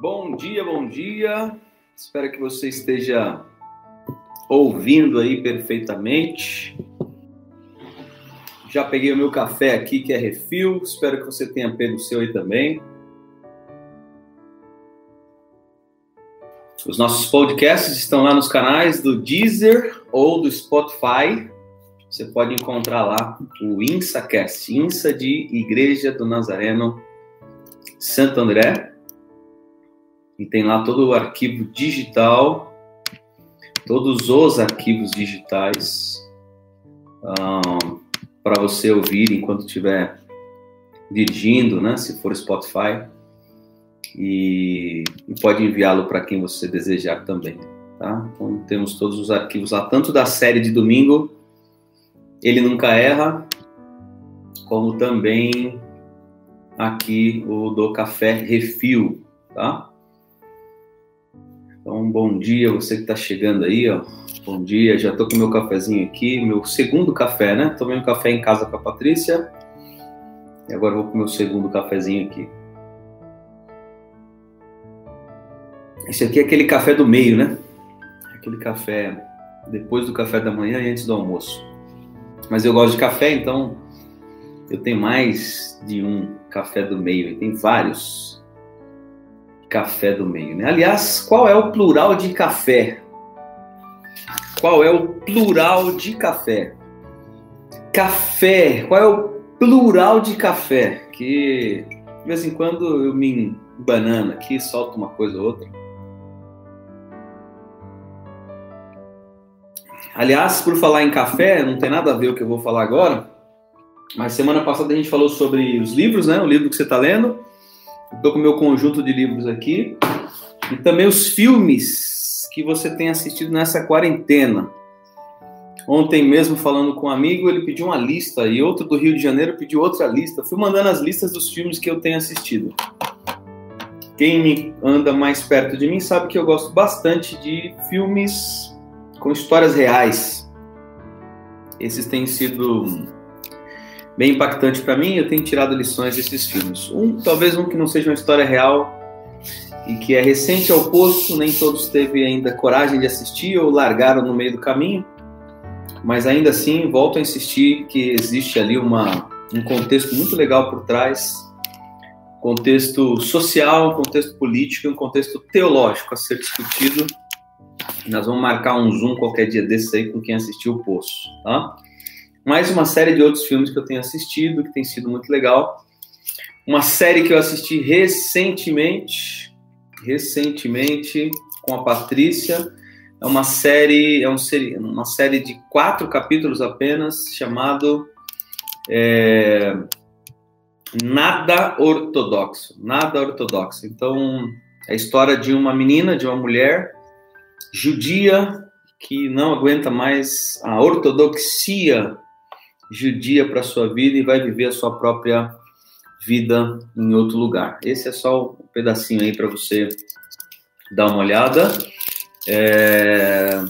Bom dia, bom dia. Espero que você esteja ouvindo aí perfeitamente. Já peguei o meu café aqui, que é refil. Espero que você tenha pego o seu aí também. Os nossos podcasts estão lá nos canais do Deezer ou do Spotify. Você pode encontrar lá o InsaCast, Insa de Igreja do Nazareno Santo André. E tem lá todo o arquivo digital, todos os arquivos digitais um, para você ouvir enquanto estiver dirigindo, né? Se for Spotify e, e pode enviá-lo para quem você desejar também, tá? Então temos todos os arquivos lá, tanto da série de domingo, ele nunca erra, como também aqui o do café refil, tá? Então bom dia você que está chegando aí, ó. Bom dia, já tô com meu cafezinho aqui, meu segundo café, né? Tomei um café em casa com a Patrícia. E agora vou com meu segundo cafezinho aqui. Esse aqui é aquele café do meio, né? Aquele café depois do café da manhã e antes do almoço. Mas eu gosto de café, então eu tenho mais de um café do meio, tem vários café do meio. Né? Aliás, qual é o plural de café? Qual é o plural de café? Café, qual é o plural de café? Que de vez em quando eu me banana aqui, solto uma coisa ou outra. Aliás, por falar em café, não tem nada a ver o que eu vou falar agora, mas semana passada a gente falou sobre os livros, né? O livro que você está lendo. Estou com o meu conjunto de livros aqui. E também os filmes que você tem assistido nessa quarentena. Ontem mesmo, falando com um amigo, ele pediu uma lista e outro do Rio de Janeiro pediu outra lista. Fui mandando as listas dos filmes que eu tenho assistido. Quem me anda mais perto de mim sabe que eu gosto bastante de filmes com histórias reais. Esses têm sido bem impactantes para mim. Eu tenho tirado lições desses filmes. Um, talvez um que não seja uma história real e que é recente ao posto, nem todos teve ainda coragem de assistir ou largaram no meio do caminho. Mas ainda assim, volto a insistir que existe ali uma, um contexto muito legal por trás, contexto social, um contexto político, um contexto teológico a ser discutido nós vamos marcar um zoom qualquer dia desse aí com quem assistiu o Poço, tá? Mais uma série de outros filmes que eu tenho assistido, que tem sido muito legal. Uma série que eu assisti recentemente, recentemente, com a Patrícia. É uma série, é um, uma série de quatro capítulos apenas, chamado é, Nada Ortodoxo. Nada Ortodoxo. Então, é a história de uma menina, de uma mulher judia que não aguenta mais a ortodoxia judia para sua vida e vai viver a sua própria vida em outro lugar. Esse é só um pedacinho aí para você dar uma olhada. É,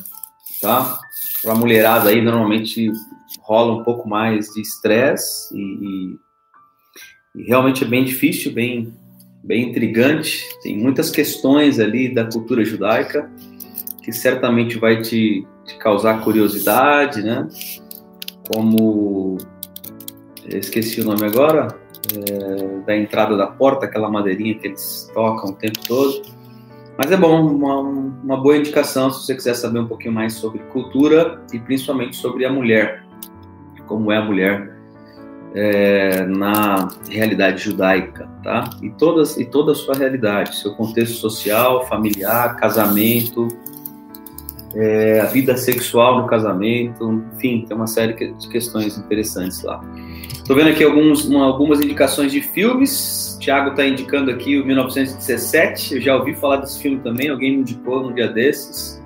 tá? Para a mulherada aí, normalmente rola um pouco mais de estresse e, e, e, realmente é bem difícil, bem, bem intrigante. Tem muitas questões ali da cultura judaica que certamente vai te, te causar curiosidade, né? Como esqueci o nome agora, é, da entrada da porta, aquela madeirinha que eles tocam o tempo todo. Mas é bom, uma, uma boa indicação se você quiser saber um pouquinho mais sobre cultura e principalmente sobre a mulher, como é a mulher é, na realidade judaica, tá? E, todas, e toda a sua realidade, seu contexto social, familiar, casamento, é, a vida sexual no casamento, enfim, tem uma série de questões interessantes lá. Estou vendo aqui alguns, uma, algumas indicações de filmes. O Thiago está indicando aqui o 1917. Eu já ouvi falar desse filme também, alguém me indicou num dia desses.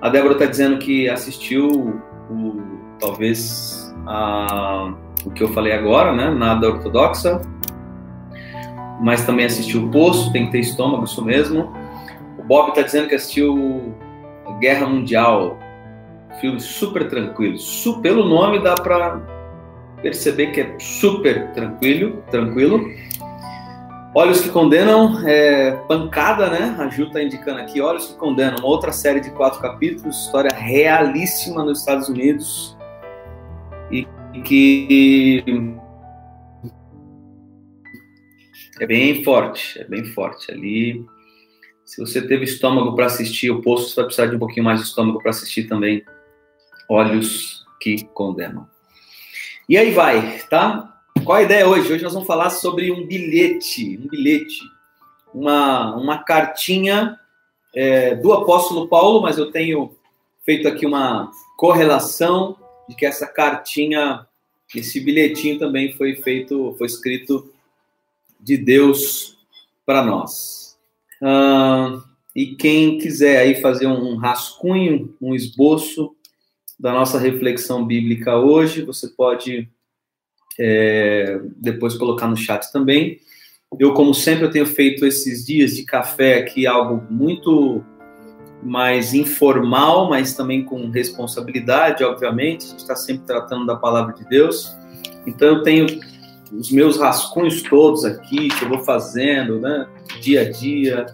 A Débora está dizendo que assistiu o, talvez a, o que eu falei agora, né? Nada ortodoxa. Mas também assistiu o Poço, tem que ter estômago, isso mesmo. O Bob está dizendo que assistiu Guerra Mundial, filme super tranquilo. Su pelo nome dá para perceber que é super tranquilo, tranquilo. Olhos que Condenam, é, pancada, né? A Ju está indicando aqui, Olhos que Condenam, uma outra série de quatro capítulos, história realíssima nos Estados Unidos e que é bem forte, é bem forte ali. Se você teve estômago para assistir o posto, você vai precisar de um pouquinho mais de estômago para assistir também Olhos que Condenam. E aí vai, tá? Qual a ideia hoje? Hoje nós vamos falar sobre um bilhete, um bilhete, uma, uma cartinha é, do apóstolo Paulo, mas eu tenho feito aqui uma correlação de que essa cartinha, esse bilhetinho também foi feito, foi escrito de Deus para nós. Ah, e quem quiser aí fazer um rascunho, um esboço da nossa reflexão bíblica hoje, você pode é, depois colocar no chat também. Eu, como sempre, eu tenho feito esses dias de café aqui algo muito mais informal, mas também com responsabilidade, obviamente. A gente está sempre tratando da palavra de Deus. Então, eu tenho os meus rascunhos todos aqui que eu vou fazendo, né, dia a dia.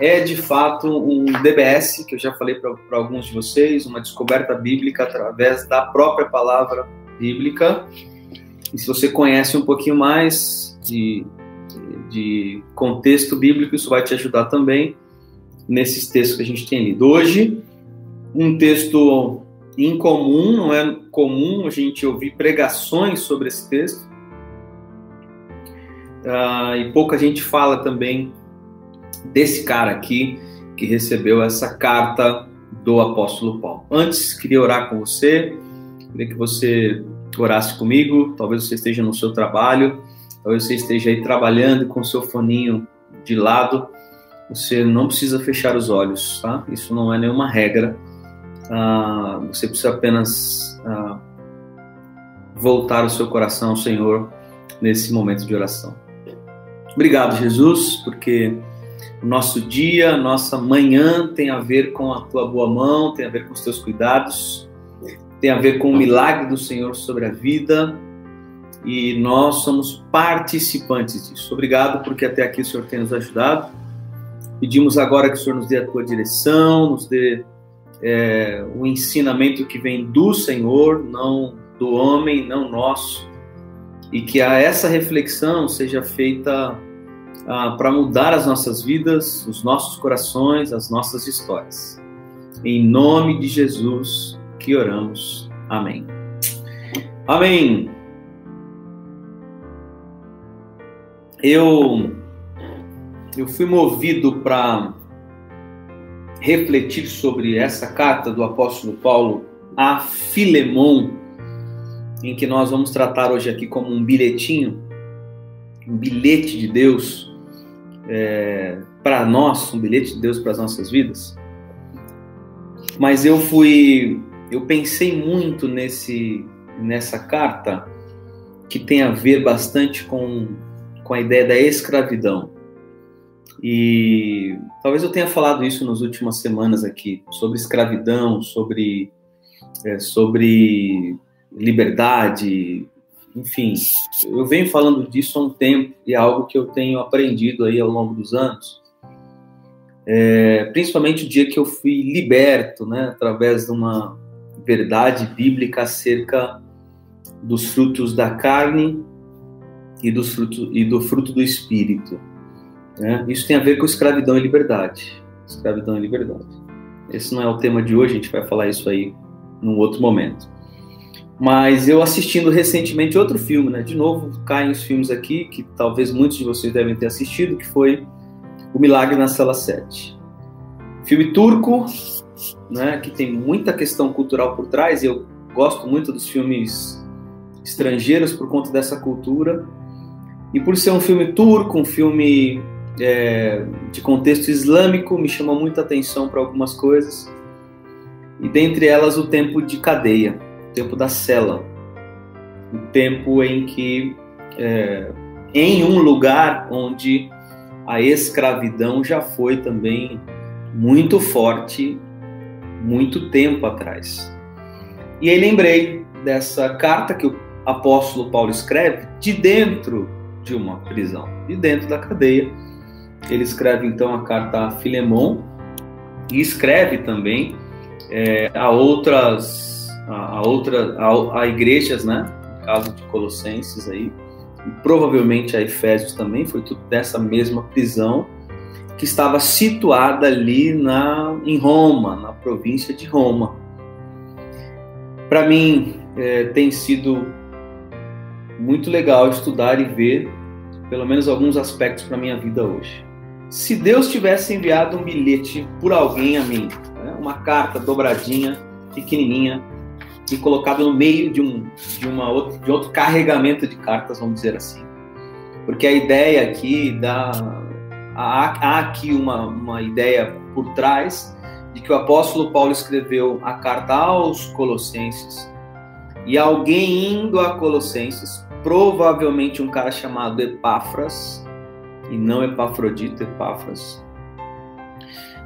É de fato um DBS, que eu já falei para alguns de vocês, uma descoberta bíblica através da própria palavra bíblica. E se você conhece um pouquinho mais de, de contexto bíblico, isso vai te ajudar também nesses textos que a gente tem lido. Hoje, um texto incomum, não é comum a gente ouvir pregações sobre esse texto. Uh, e pouca gente fala também desse cara aqui que recebeu essa carta do apóstolo Paulo. Antes, queria orar com você, queria que você orasse comigo, talvez você esteja no seu trabalho, talvez você esteja aí trabalhando com o seu foninho de lado, você não precisa fechar os olhos, tá? Isso não é nenhuma regra, ah, você precisa apenas ah, voltar o seu coração ao Senhor nesse momento de oração. Obrigado, Jesus, porque o nosso dia, nossa manhã tem a ver com a tua boa mão, tem a ver com os teus cuidados tem a ver com o milagre do Senhor sobre a vida e nós somos participantes disso. Obrigado porque até aqui o Senhor tem nos ajudado. Pedimos agora que o Senhor nos dê a tua direção, nos dê é, o ensinamento que vem do Senhor, não do homem, não nosso, e que a essa reflexão seja feita ah, para mudar as nossas vidas, os nossos corações, as nossas histórias. Em nome de Jesus que oramos. Amém. Amém. Eu eu fui movido para refletir sobre essa carta do apóstolo Paulo a Filemon, em que nós vamos tratar hoje aqui como um bilhetinho, um bilhete de Deus é, para nós, um bilhete de Deus para as nossas vidas. Mas eu fui eu pensei muito nesse, nessa carta que tem a ver bastante com, com a ideia da escravidão. E talvez eu tenha falado isso nas últimas semanas aqui, sobre escravidão, sobre, é, sobre liberdade, enfim. Eu venho falando disso há um tempo e é algo que eu tenho aprendido aí ao longo dos anos. É, principalmente o dia que eu fui liberto, né, através de uma, verdade bíblica acerca dos frutos da carne e, dos frutos, e do fruto do espírito. Né? Isso tem a ver com escravidão e liberdade. Escravidão e liberdade. Esse não é o tema de hoje, a gente vai falar isso aí num outro momento. Mas eu assistindo recentemente outro filme, né? De novo, caem os filmes aqui, que talvez muitos de vocês devem ter assistido, que foi O Milagre na Sala 7. Filme turco, né, que tem muita questão cultural por trás, e eu gosto muito dos filmes estrangeiros por conta dessa cultura. E por ser um filme turco, um filme é, de contexto islâmico, me chama muita atenção para algumas coisas. E dentre elas, o tempo de cadeia, tempo da cela, o tempo em que, é, em um lugar onde a escravidão já foi também muito forte muito tempo atrás. E aí lembrei dessa carta que o apóstolo Paulo escreve de dentro de uma prisão. E dentro da cadeia, ele escreve então a carta a Filemon e escreve também é, a outras a, a outra a, a, igrejas, né? No caso de Colossenses aí, e provavelmente a Efésios também foi tudo dessa mesma prisão que estava situada ali na em Roma, na província de Roma. Para mim é, tem sido muito legal estudar e ver pelo menos alguns aspectos para minha vida hoje. Se Deus tivesse enviado um bilhete por alguém a mim, né, uma carta dobradinha, pequenininha, e colocado no meio de um de uma outro, de outro carregamento de cartas, vamos dizer assim, porque a ideia aqui da há, há aqui uma, uma ideia por trás de que o apóstolo Paulo escreveu a carta aos Colossenses. E alguém indo a Colossenses, provavelmente um cara chamado Epáfras, e não Epafrodito, Epáfras,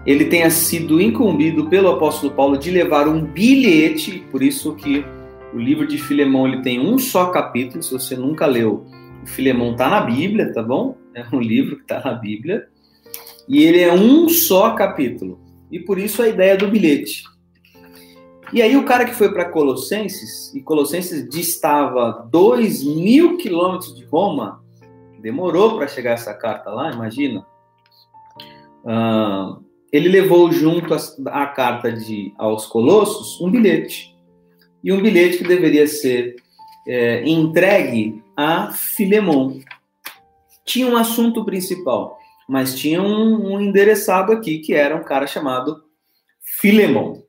ele tenha sido incumbido pelo apóstolo Paulo de levar um bilhete, por isso que o livro de Filemão ele tem um só capítulo, se você nunca leu, o Filemão está na Bíblia, tá bom? É um livro que está na Bíblia, e ele é um só capítulo, e por isso a ideia do bilhete. E aí o cara que foi para Colossenses, e Colossenses distava 2 mil quilômetros de Roma, demorou para chegar essa carta lá, imagina. Uh, ele levou junto a, carta de, aos Colossos um bilhete. E um bilhete que deveria ser é, entregue a Filemon. Tinha um assunto principal, mas tinha um, um endereçado aqui que era um cara chamado Filemon.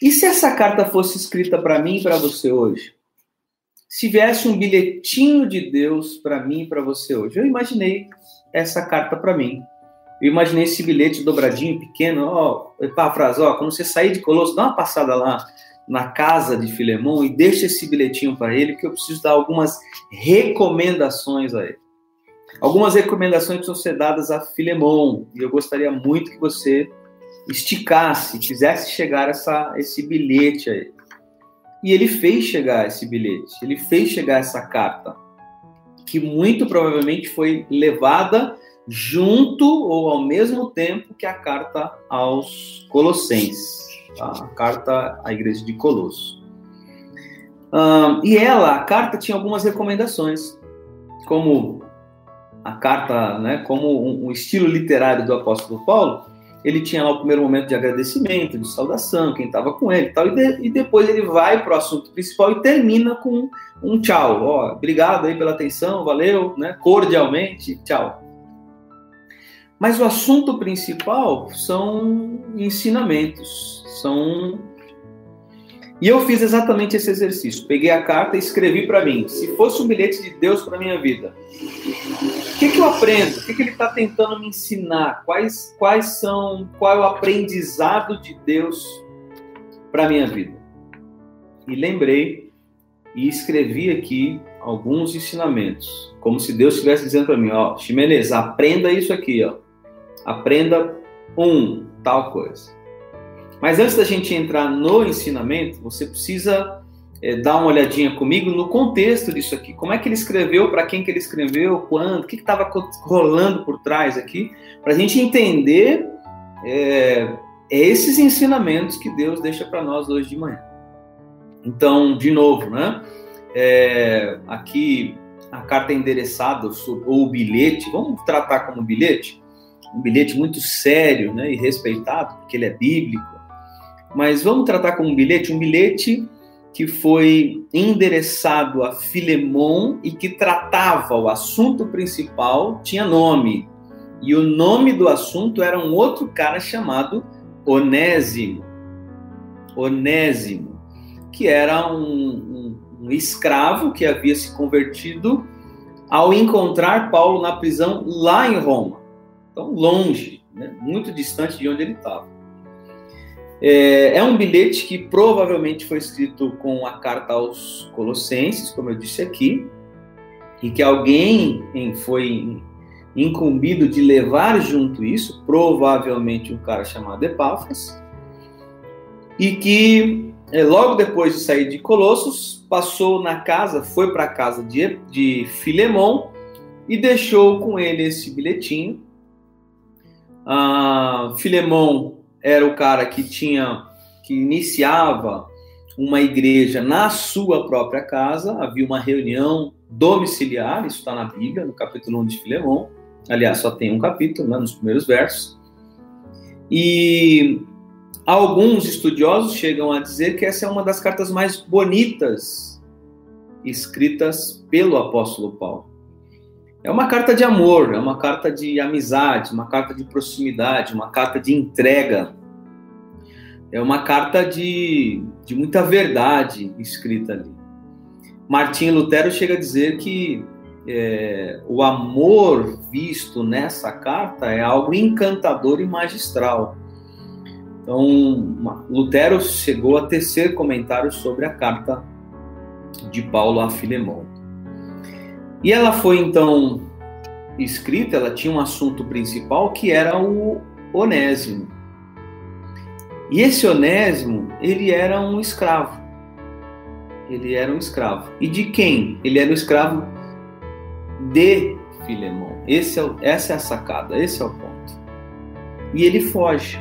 E se essa carta fosse escrita para mim e para você hoje? Se viesse um bilhetinho de Deus para mim e para você hoje? Eu imaginei essa carta para mim. Eu imaginei esse bilhete dobradinho, pequeno, ó, Epáfras, ó, quando você sair de Colosso, dá uma passada lá na casa de Filemão e deixa esse bilhetinho para ele, que eu preciso dar algumas recomendações a ele. Algumas recomendações precisam ser dadas a Filemão, e eu gostaria muito que você esticasse, fizesse chegar essa, esse bilhete a ele. E ele fez chegar esse bilhete, ele fez chegar essa carta, que muito provavelmente foi levada junto ou ao mesmo tempo que a carta aos Colossenses, tá? a carta à igreja de Colosso. Um, e ela, a carta tinha algumas recomendações, como a carta, né, como um, um estilo literário do apóstolo Paulo, ele tinha lá o primeiro momento de agradecimento, de saudação, quem estava com ele tal, e, de, e depois ele vai para o assunto principal e termina com um tchau. Ó, obrigado aí pela atenção, valeu, né? Cordialmente, tchau. Mas o assunto principal são ensinamentos, são e eu fiz exatamente esse exercício. Peguei a carta e escrevi para mim. Se fosse um bilhete de Deus para minha vida, o que, que eu aprendo? O que, que ele está tentando me ensinar? Quais, quais são? Qual é o aprendizado de Deus para minha vida? E lembrei e escrevi aqui alguns ensinamentos, como se Deus estivesse dizendo para mim: ó, Ximenez, aprenda isso aqui, ó. Aprenda um tal coisa. Mas antes da gente entrar no ensinamento, você precisa é, dar uma olhadinha comigo no contexto disso aqui. Como é que ele escreveu, para quem que ele escreveu, quando, o que estava rolando por trás aqui, para a gente entender é, esses ensinamentos que Deus deixa para nós hoje de manhã. Então, de novo, né? É, aqui a carta é endereçada ou o bilhete, vamos tratar como bilhete, um bilhete muito sério né, e respeitado, porque ele é bíblico mas vamos tratar como um bilhete, um bilhete que foi endereçado a Filemon e que tratava o assunto principal, tinha nome. E o nome do assunto era um outro cara chamado Onésimo. Onésimo, que era um, um, um escravo que havia se convertido ao encontrar Paulo na prisão lá em Roma. Então, longe, né? muito distante de onde ele estava. É, é, um bilhete que provavelmente foi escrito com a carta aos Colossenses, como eu disse aqui, e que alguém foi incumbido de levar junto isso, provavelmente um cara chamado Epáfras, e que é, logo depois de sair de Colossos, passou na casa, foi para a casa de, de Filemon, e deixou com ele esse bilhetinho. Ah, Filemão era o cara que tinha que iniciava uma igreja na sua própria casa, havia uma reunião domiciliar, isso está na Bíblia, no capítulo 1 de Filemão. Aliás, só tem um capítulo, né, nos primeiros versos. E alguns estudiosos chegam a dizer que essa é uma das cartas mais bonitas escritas pelo apóstolo Paulo. É uma carta de amor, é uma carta de amizade, uma carta de proximidade, uma carta de entrega. É uma carta de, de muita verdade escrita ali. Martim Lutero chega a dizer que é, o amor visto nessa carta é algo encantador e magistral. Então, Lutero chegou a tecer comentários sobre a carta de Paulo a Filemão. E ela foi então escrita, ela tinha um assunto principal que era o Onésimo. E esse Onésimo, ele era um escravo. Ele era um escravo. E de quem? Ele era um escravo de Filemão. Esse é, essa é a sacada, esse é o ponto. E ele foge.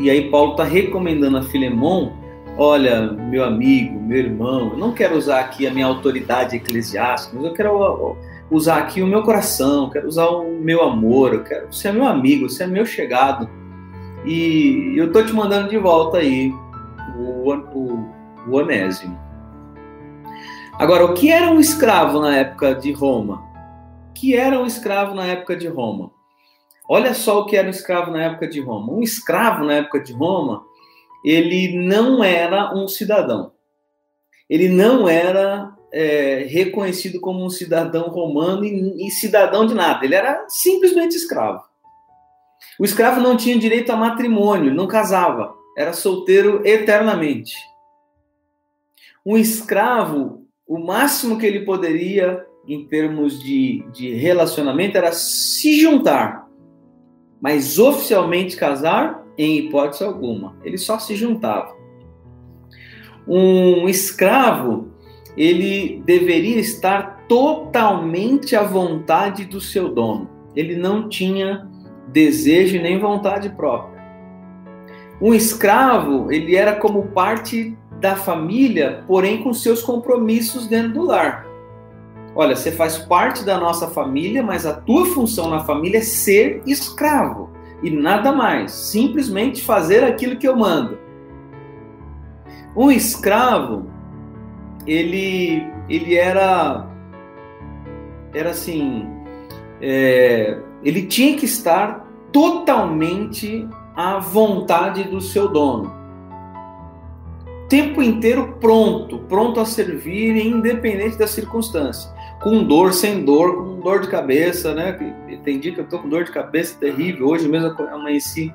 E aí Paulo está recomendando a Filemão olha, meu amigo, meu irmão, eu não quero usar aqui a minha autoridade eclesiástica, mas eu quero usar aqui o meu coração, quero usar o meu amor, eu quero ser meu amigo, ser meu chegado. E eu tô te mandando de volta aí o, o, o Onésimo. Agora, o que era um escravo na época de Roma? O que era um escravo na época de Roma? Olha só o que era um escravo na época de Roma. Um escravo na época de Roma ele não era um cidadão. Ele não era é, reconhecido como um cidadão romano e, e cidadão de nada. Ele era simplesmente escravo. O escravo não tinha direito a matrimônio, não casava, era solteiro eternamente. Um escravo, o máximo que ele poderia, em termos de, de relacionamento, era se juntar, mas oficialmente casar, em hipótese alguma. Ele só se juntava. Um escravo, ele deveria estar totalmente à vontade do seu dono. Ele não tinha desejo nem vontade própria. Um escravo, ele era como parte da família, porém com seus compromissos dentro do lar. Olha, você faz parte da nossa família, mas a tua função na família é ser escravo e nada mais, simplesmente fazer aquilo que eu mando. Um escravo, ele, ele era, era assim, é, ele tinha que estar totalmente à vontade do seu dono. Tempo inteiro pronto, pronto a servir, independente da circunstância com dor, sem dor, com dor de cabeça, né? Tem dia que eu tô com dor de cabeça terrível. Hoje mesmo eu amanheci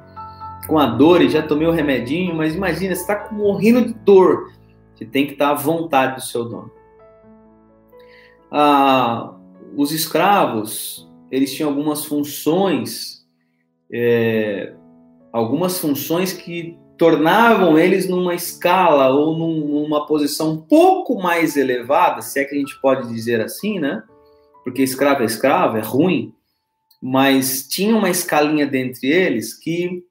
com a dor e já tomei o remedinho, mas imagina, você está morrendo de dor. Você tem que estar à vontade do seu dono. Ah, os escravos, eles tinham algumas funções, é, algumas funções que tornavam eles numa escala ou num, numa posição um pouco mais elevada, se é que a gente pode dizer assim, né? Porque escravo é escravo, é ruim, mas tinha uma escalinha dentre eles que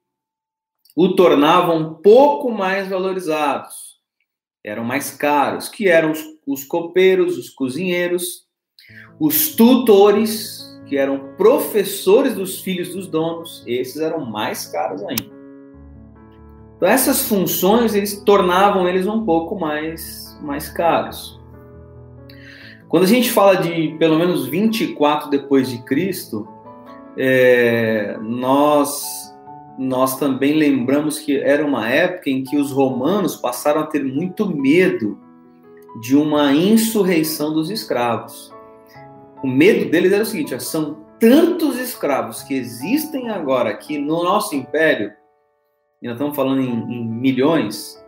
o tornavam um pouco mais valorizados, eram mais caros, que eram os, os copeiros, os cozinheiros, os tutores, que eram professores dos filhos dos donos, esses eram mais caros ainda. Então essas funções eles tornavam eles um pouco mais mais caros. Quando a gente fala de pelo menos 24 depois de Cristo, é, nós nós também lembramos que era uma época em que os romanos passaram a ter muito medo de uma insurreição dos escravos. O medo deles era o seguinte: são tantos escravos que existem agora aqui no nosso império e nós estamos falando em, em milhões,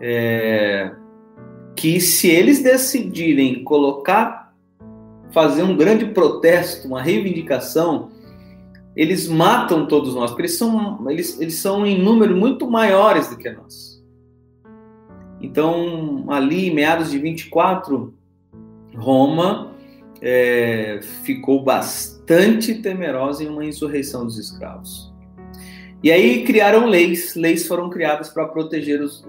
é, que se eles decidirem colocar, fazer um grande protesto, uma reivindicação, eles matam todos nós, porque eles são, eles, eles são em número muito maiores do que nós. Então, ali, meados de 24, Roma é, ficou bastante temerosa em uma insurreição dos escravos. E aí criaram leis, leis foram criadas para proteger os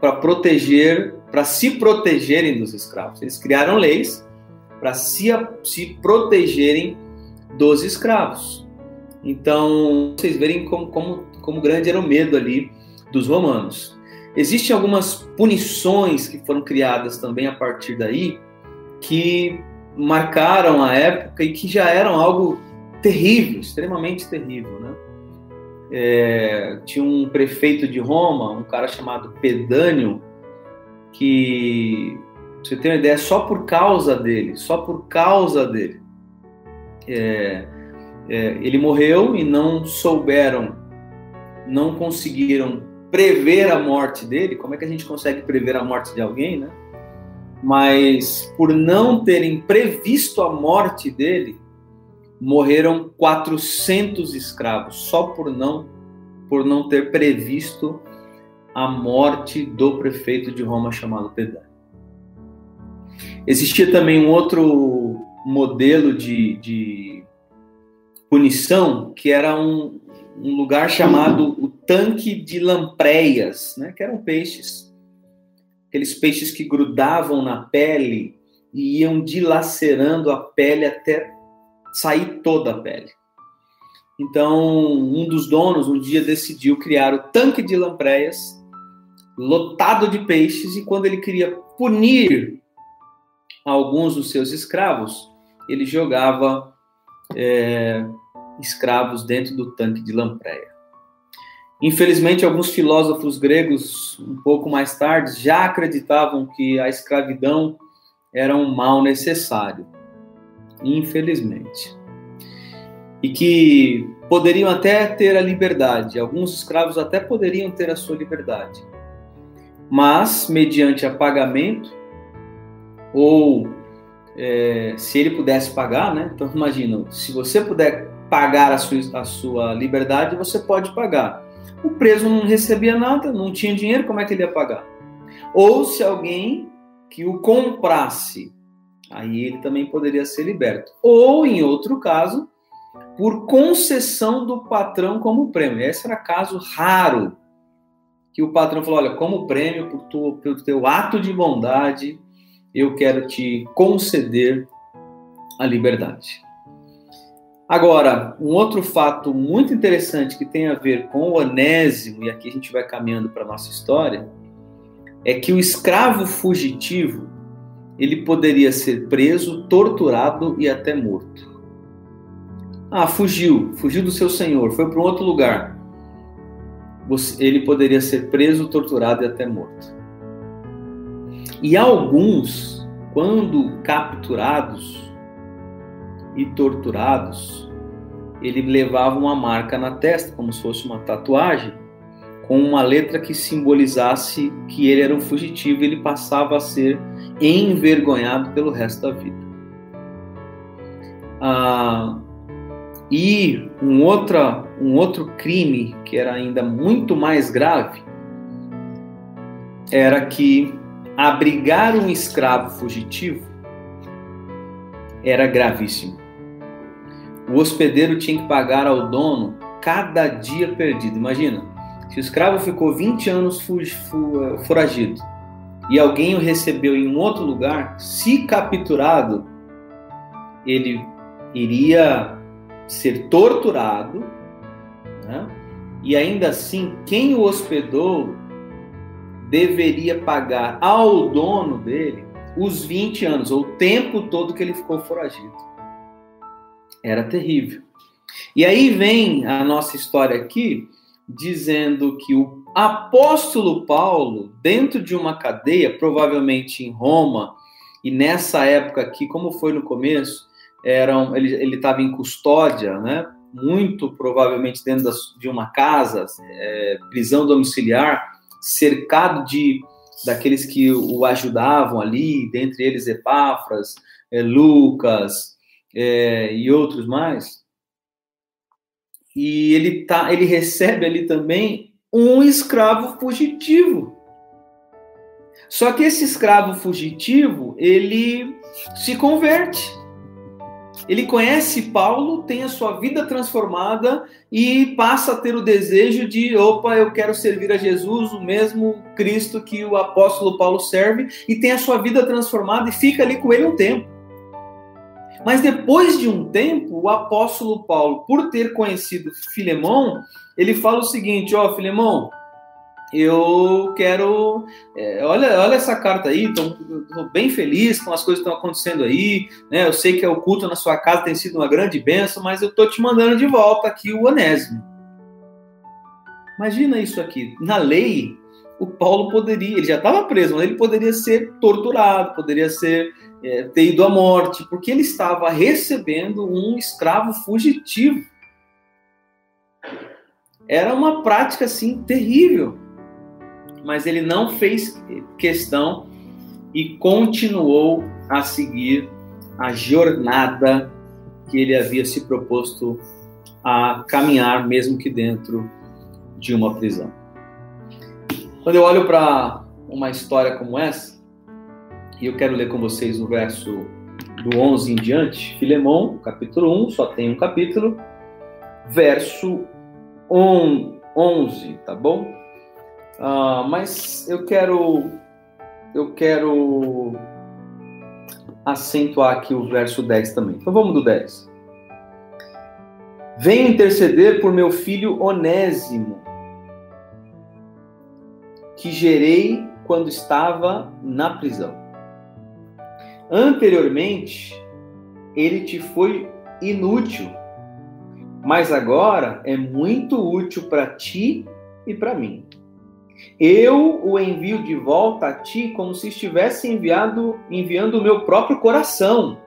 para proteger, para se protegerem dos escravos. Eles criaram leis para se, se protegerem dos escravos. Então, vocês verem como, como, como grande era o medo ali dos romanos. Existem algumas punições que foram criadas também a partir daí, que marcaram a época e que já eram algo terrível, extremamente terrível, né? É, tinha um prefeito de Roma, um cara chamado Pedânio, que você tem uma ideia, só por causa dele, só por causa dele, é, é, ele morreu e não souberam, não conseguiram prever a morte dele. Como é que a gente consegue prever a morte de alguém, né? Mas por não terem previsto a morte dele, morreram 400 escravos só por não por não ter previsto a morte do prefeito de Roma chamado Pedânio. Existia também um outro modelo de, de punição que era um, um, lugar chamado o tanque de lampreias, né, que eram peixes, aqueles peixes que grudavam na pele e iam dilacerando a pele até sair toda a pele. Então, um dos donos um dia decidiu criar o tanque de lampreias, lotado de peixes, e quando ele queria punir alguns dos seus escravos, ele jogava é, escravos dentro do tanque de lampreia. Infelizmente, alguns filósofos gregos, um pouco mais tarde, já acreditavam que a escravidão era um mal necessário infelizmente. E que poderiam até ter a liberdade, alguns escravos até poderiam ter a sua liberdade, mas mediante apagamento, ou é, se ele pudesse pagar, né? Então imagina, se você puder pagar a sua, a sua liberdade, você pode pagar. O preso não recebia nada, não tinha dinheiro, como é que ele ia pagar? Ou se alguém que o comprasse Aí ele também poderia ser liberto. Ou, em outro caso, por concessão do patrão como prêmio. Esse era caso raro que o patrão falou: olha, como prêmio por tu, pelo teu ato de bondade, eu quero te conceder a liberdade. Agora, um outro fato muito interessante que tem a ver com o Onésimo, e aqui a gente vai caminhando para a nossa história, é que o escravo fugitivo ele poderia ser preso, torturado e até morto. Ah, fugiu, fugiu do seu senhor, foi para um outro lugar. Ele poderia ser preso, torturado e até morto. E alguns, quando capturados e torturados, ele levava uma marca na testa, como se fosse uma tatuagem, com uma letra que simbolizasse que ele era um fugitivo e ele passava a ser envergonhado pelo resto da vida. Ah, e um, outra, um outro crime que era ainda muito mais grave era que abrigar um escravo fugitivo era gravíssimo. O hospedeiro tinha que pagar ao dono cada dia perdido. Imagina, se o escravo ficou 20 anos foragido e alguém o recebeu em um outro lugar, se capturado, ele iria ser torturado, né? e ainda assim, quem o hospedou deveria pagar ao dono dele os 20 anos, ou o tempo todo que ele ficou foragido. Era terrível. E aí vem a nossa história aqui, dizendo que o apóstolo Paulo, dentro de uma cadeia, provavelmente em Roma, e nessa época aqui, como foi no começo, eram, ele estava em custódia, né? muito provavelmente dentro das, de uma casa, é, prisão domiciliar, cercado de daqueles que o ajudavam ali, dentre eles Epáfras, é, Lucas é, e outros mais. E ele, tá, ele recebe ali também um escravo fugitivo. Só que esse escravo fugitivo, ele se converte. Ele conhece Paulo, tem a sua vida transformada e passa a ter o desejo de, opa, eu quero servir a Jesus, o mesmo Cristo que o apóstolo Paulo serve, e tem a sua vida transformada e fica ali com ele um tempo. Mas depois de um tempo, o apóstolo Paulo, por ter conhecido Filemão, ele fala o seguinte: ó, oh, Filemão, eu quero. É, olha, olha essa carta aí, estou bem feliz com as coisas que estão acontecendo aí. Né? Eu sei que o culto na sua casa tem sido uma grande bênção, mas eu estou te mandando de volta aqui o Onésimo. Imagina isso aqui. Na lei, o Paulo poderia, ele já estava preso, mas ele poderia ser torturado, poderia ser é, ter ido à morte, porque ele estava recebendo um escravo fugitivo. Era uma prática assim terrível mas ele não fez questão e continuou a seguir a jornada que ele havia se proposto a caminhar, mesmo que dentro de uma prisão. Quando eu olho para uma história como essa, e eu quero ler com vocês o verso do 11 em diante, Filemão, capítulo 1, só tem um capítulo, verso 11, tá bom? Uh, mas eu quero eu quero acentuar aqui o verso 10 também. Então vamos do 10. Venho interceder por meu filho Onésimo, que gerei quando estava na prisão. Anteriormente, ele te foi inútil, mas agora é muito útil para ti e para mim. Eu o envio de volta a ti como se estivesse enviado, enviando o meu próprio coração.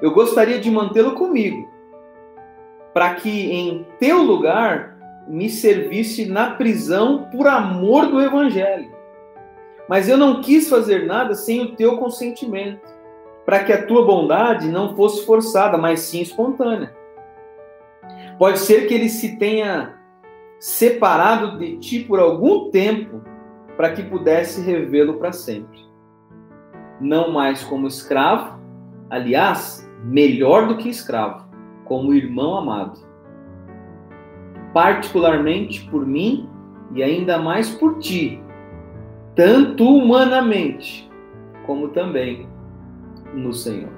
Eu gostaria de mantê-lo comigo, para que em teu lugar me servisse na prisão por amor do evangelho. Mas eu não quis fazer nada sem o teu consentimento, para que a tua bondade não fosse forçada, mas sim espontânea. Pode ser que ele se tenha separado de ti por algum tempo, para que pudesse revê-lo para sempre. Não mais como escravo, aliás, melhor do que escravo, como irmão amado. Particularmente por mim e ainda mais por ti, tanto humanamente como também no Senhor.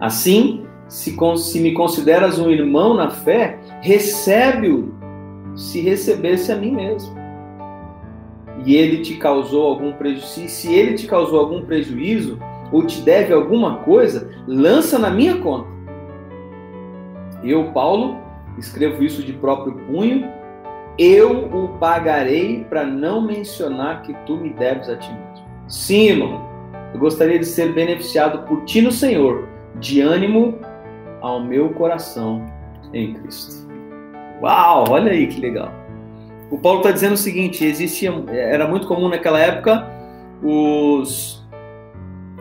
Assim, se, se me consideras um irmão na fé, recebe-o se recebesse a mim mesmo. E ele te causou algum prejuízo, se ele te causou algum prejuízo ou te deve alguma coisa, lança na minha conta. Eu, Paulo, escrevo isso de próprio punho, eu o pagarei para não mencionar que tu me deves a ti mesmo. Sim, irmão, eu gostaria de ser beneficiado por ti no Senhor, de ânimo ao meu coração em Cristo. Uau, olha aí que legal. O Paulo está dizendo o seguinte: existia, era muito comum naquela época os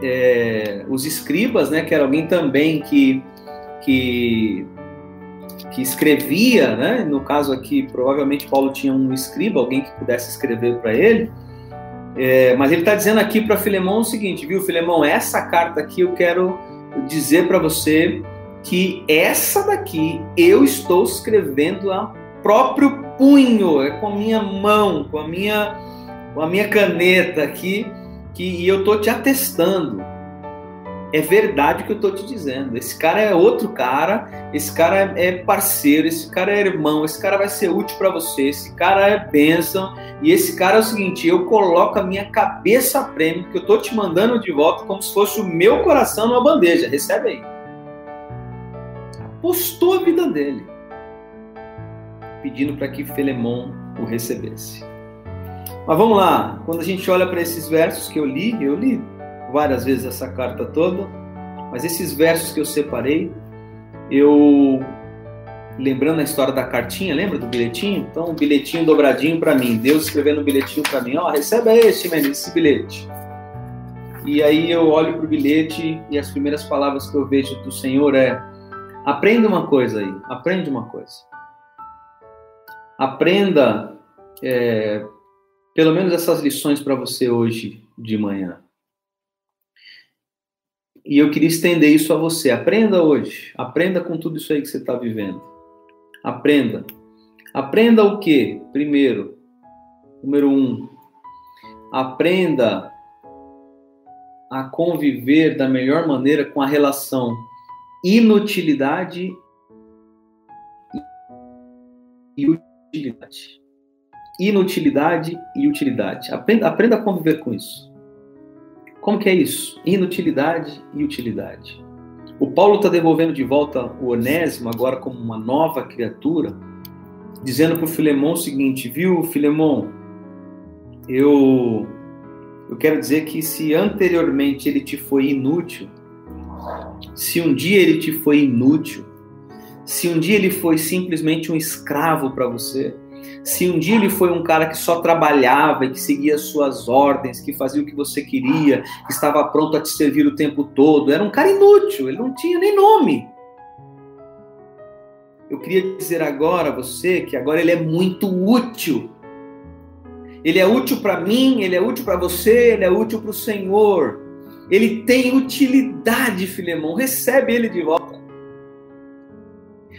é, os escribas, né, que era alguém também que que que escrevia, né? No caso aqui, provavelmente Paulo tinha um escriba, alguém que pudesse escrever para ele. É, mas ele está dizendo aqui para Filemão o seguinte, viu, Filemão? Essa carta aqui eu quero dizer para você que essa daqui eu estou escrevendo a próprio punho, é com a minha mão, com a minha, com a minha caneta aqui, que e eu estou te atestando. É verdade o que eu estou te dizendo. Esse cara é outro cara, esse cara é parceiro, esse cara é irmão, esse cara vai ser útil para você, esse cara é bênção. E esse cara é o seguinte: eu coloco a minha cabeça a prêmio, que eu estou te mandando de volta como se fosse o meu coração numa bandeja. Recebe aí postou a vida dele, pedindo para que Filemão o recebesse. Mas vamos lá, quando a gente olha para esses versos que eu li, eu li várias vezes essa carta toda, mas esses versos que eu separei, eu lembrando a história da cartinha, lembra do bilhetinho? Então, um bilhetinho dobradinho para mim, Deus escrevendo um bilhetinho para mim, ó, oh, receba este, menino, esse bilhete. E aí eu olho para o bilhete e as primeiras palavras que eu vejo do Senhor é Aprenda uma coisa aí, aprende uma coisa. Aprenda é, pelo menos essas lições para você hoje de manhã. E eu queria estender isso a você. Aprenda hoje. Aprenda com tudo isso aí que você está vivendo. Aprenda. Aprenda o quê? Primeiro, número um, aprenda a conviver da melhor maneira com a relação inutilidade e utilidade. Inutilidade e utilidade. Aprenda, aprenda a conviver com isso. Como que é isso? Inutilidade e utilidade. O Paulo está devolvendo de volta o Onésimo agora como uma nova criatura, dizendo para o Filemão o seguinte, viu, Filemão? Eu, eu quero dizer que se anteriormente ele te foi inútil, se um dia ele te foi inútil, se um dia ele foi simplesmente um escravo para você, se um dia ele foi um cara que só trabalhava e que seguia suas ordens, que fazia o que você queria, que estava pronto a te servir o tempo todo, era um cara inútil, ele não tinha nem nome. Eu queria dizer agora a você que agora ele é muito útil. Ele é útil para mim, ele é útil para você, ele é útil para o Senhor. Ele tem utilidade, Filemão. Recebe ele de volta.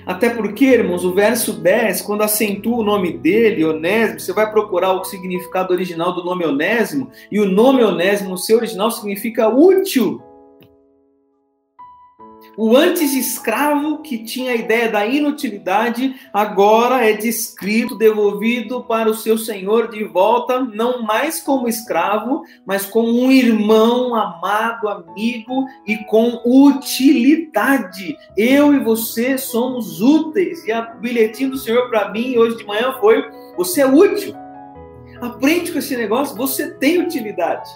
Até porque, irmãos, o verso 10, quando acentua o nome dele, Onésimo, você vai procurar o significado original do nome Onésimo, e o nome Onésimo, no seu original, significa útil. O antes escravo, que tinha a ideia da inutilidade, agora é descrito, devolvido para o seu senhor de volta, não mais como escravo, mas como um irmão amado, amigo e com utilidade. Eu e você somos úteis. E o bilhetinho do Senhor para mim hoje de manhã foi: você é útil. Aprende com esse negócio, você tem utilidade.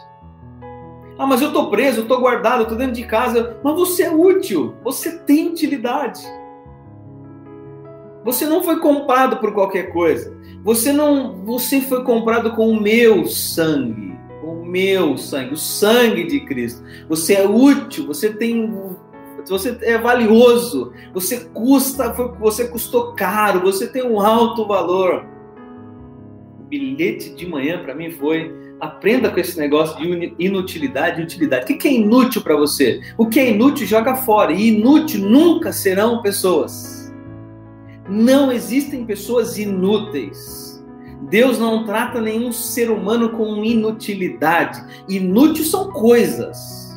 Ah, mas eu estou preso, eu estou guardado, eu estou dentro de casa. Mas você é útil, você tem utilidade. Você não foi comprado por qualquer coisa. Você não, você foi comprado com o meu sangue, com o meu sangue, o sangue de Cristo. Você é útil, você tem você é valioso, você custa, você custou caro, você tem um alto valor. O bilhete de manhã para mim foi Aprenda com esse negócio de inutilidade e utilidade. O que é inútil para você? O que é inútil, joga fora. E inútil nunca serão pessoas. Não existem pessoas inúteis. Deus não trata nenhum ser humano com inutilidade. Inútil são coisas.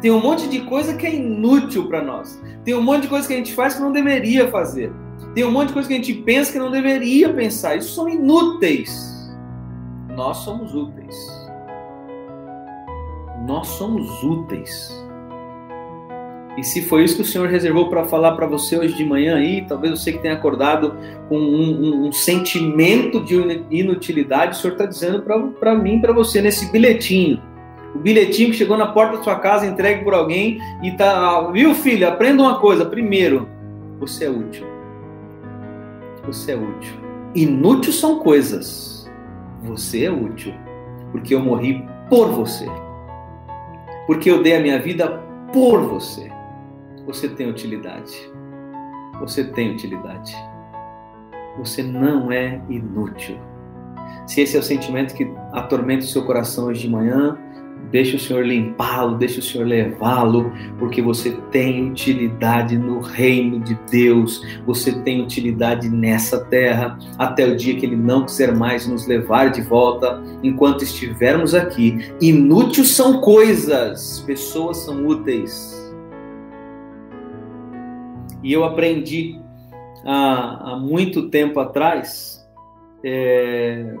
Tem um monte de coisa que é inútil para nós. Tem um monte de coisa que a gente faz que não deveria fazer. Tem um monte de coisa que a gente pensa que não deveria pensar. Isso são inúteis nós somos úteis. Nós somos úteis. E se foi isso que o Senhor reservou para falar para você hoje de manhã aí, talvez você que tenha acordado com um, um, um sentimento de inutilidade, o Senhor está dizendo para mim, para você, nesse bilhetinho. O bilhetinho que chegou na porta da sua casa, entregue por alguém e tá, viu filho, aprenda uma coisa. Primeiro, você é útil. Você é útil. Inútil são coisas você é útil, porque eu morri por você. Porque eu dei a minha vida por você. Você tem utilidade. Você tem utilidade. Você não é inútil. Se esse é o sentimento que atormenta o seu coração hoje de manhã, Deixa o Senhor limpá-lo, deixa o Senhor levá-lo, porque você tem utilidade no reino de Deus, você tem utilidade nessa terra, até o dia que Ele não quiser mais nos levar de volta, enquanto estivermos aqui. Inúteis são coisas, pessoas são úteis. E eu aprendi há, há muito tempo atrás, é,